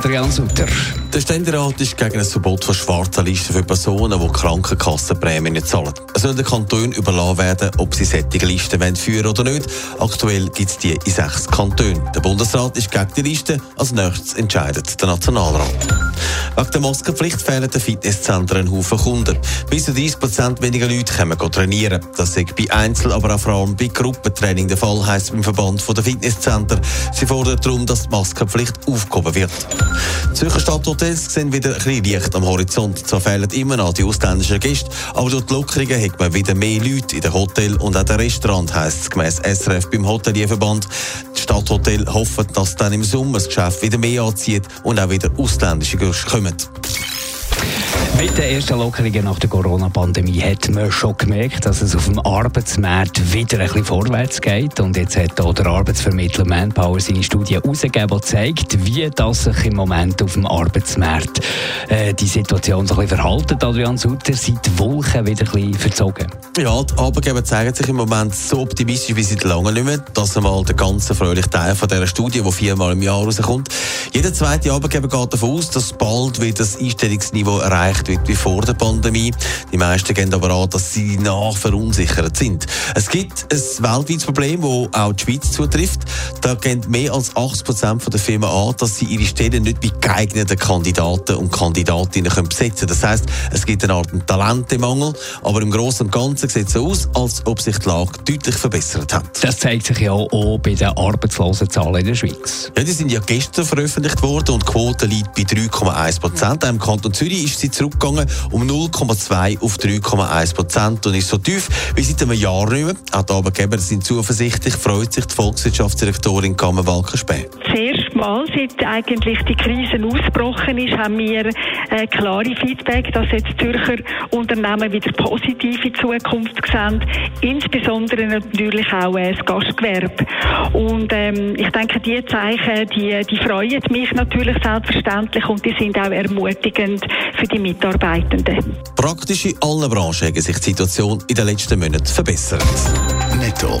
Adrian Sutter. Der Ständerat ist gegen ein Verbot von schwarzen Listen für Personen, die Krankenkassenprämien nicht zahlen. Es soll den Kantonen überlassen werden, ob sie solche Listen wollen führen oder nicht. Aktuell gibt es die in sechs Kantonen. Der Bundesrat ist gegen die Liste. Als nächstes entscheidet der Nationalrat. Wegen der Maskenpflicht fehlen den Fitnesszentren ein Haufen Kunden. Bis zu 30 Prozent weniger Leute können trainieren. Das ist bei Einzel-, aber auch vor allem bei Gruppentraining der Fall, heisst beim Verband der Fitnesszentren. Sie fordern darum, dass die Maskenpflicht aufgehoben wird. Zürcher Stadthotels sehen wieder ein bisschen Licht am Horizont. Zwar fehlen immer noch die ausländischen Gäste, aber durch die Lockerungen hat man wieder mehr Leute in den Hotel und auch den Restaurant, heisst es gemäss SRF beim Hotelierverband. Die Stadthotel hoffen, dass dann im Sommer das Geschäft wieder mehr anzieht und auch wieder ausländische Gäste kommen. Mit den ersten Lockerungen nach der Corona-Pandemie hat man schon gemerkt, dass es auf dem Arbeitsmarkt wieder ein bisschen vorwärts geht. Und jetzt hat auch der Arbeitsvermittler Manpower seine Studie herausgegeben, die zeigt, wie das sich im Moment auf dem Arbeitsmarkt äh, die Situation so ein bisschen verhalten. Adrian Sutter, sind die Wolken wieder ein bisschen verzogen? Ja, die Arbeitgeber zeigen sich im Moment so optimistisch wie seit langem nicht mehr. Das einmal der ganze fröhliche Teil von dieser Studie, die viermal im Jahr rauskommt. Jeder zweite Arbeitgeber geht davon aus, dass bald wieder das Einstellungsniveau erreicht wird wie vor der Pandemie. Die meisten gehen aber an, dass sie nach verunsichert sind. Es gibt ein weltweites Problem, das auch die Schweiz zutrifft. Da gehen mehr als 80 Prozent der Firmen an, dass sie ihre Stellen nicht mit geeigneten Kandidaten und Kandidatinnen können besetzen können. Das heisst, es gibt eine Art Talentemangel, aber im Großen und Ganzen sieht es so aus, als ob sich die Lage deutlich verbessert hat. Das zeigt sich ja auch bei den Arbeitslosenzahlen in der Schweiz. Ja, die sind ja gestern veröffentlicht worden und die Quote liegt bei 3,1 Prozent. Im Kanton Zürich ist sie zurückgegangen um 0,2 auf 3,1 Prozent und ist so tief wie seit einem Jahr nicht mehr. Auch die Arbeitgeber sind zuversichtlich, freut sich die Volkswirtschaftsdirektorin Kammer Walkerspäh. Erste Mal, seit eigentlich die Krise ausgebrochen ist, haben wir äh, klare Feedback, dass jetzt Zürcher Unternehmen wieder positiv in Zukunft sehen, insbesondere natürlich auch äh, das Gastgewerbe. Und ähm, ich denke, diese Zeichen, die, die freuen mich natürlich selbstverständlich und die sind auch ermutigend für die Mitarbeitenden. Praktisch in allen Branchen hat sich die Situation in den letzten Monaten verbessert. Netto.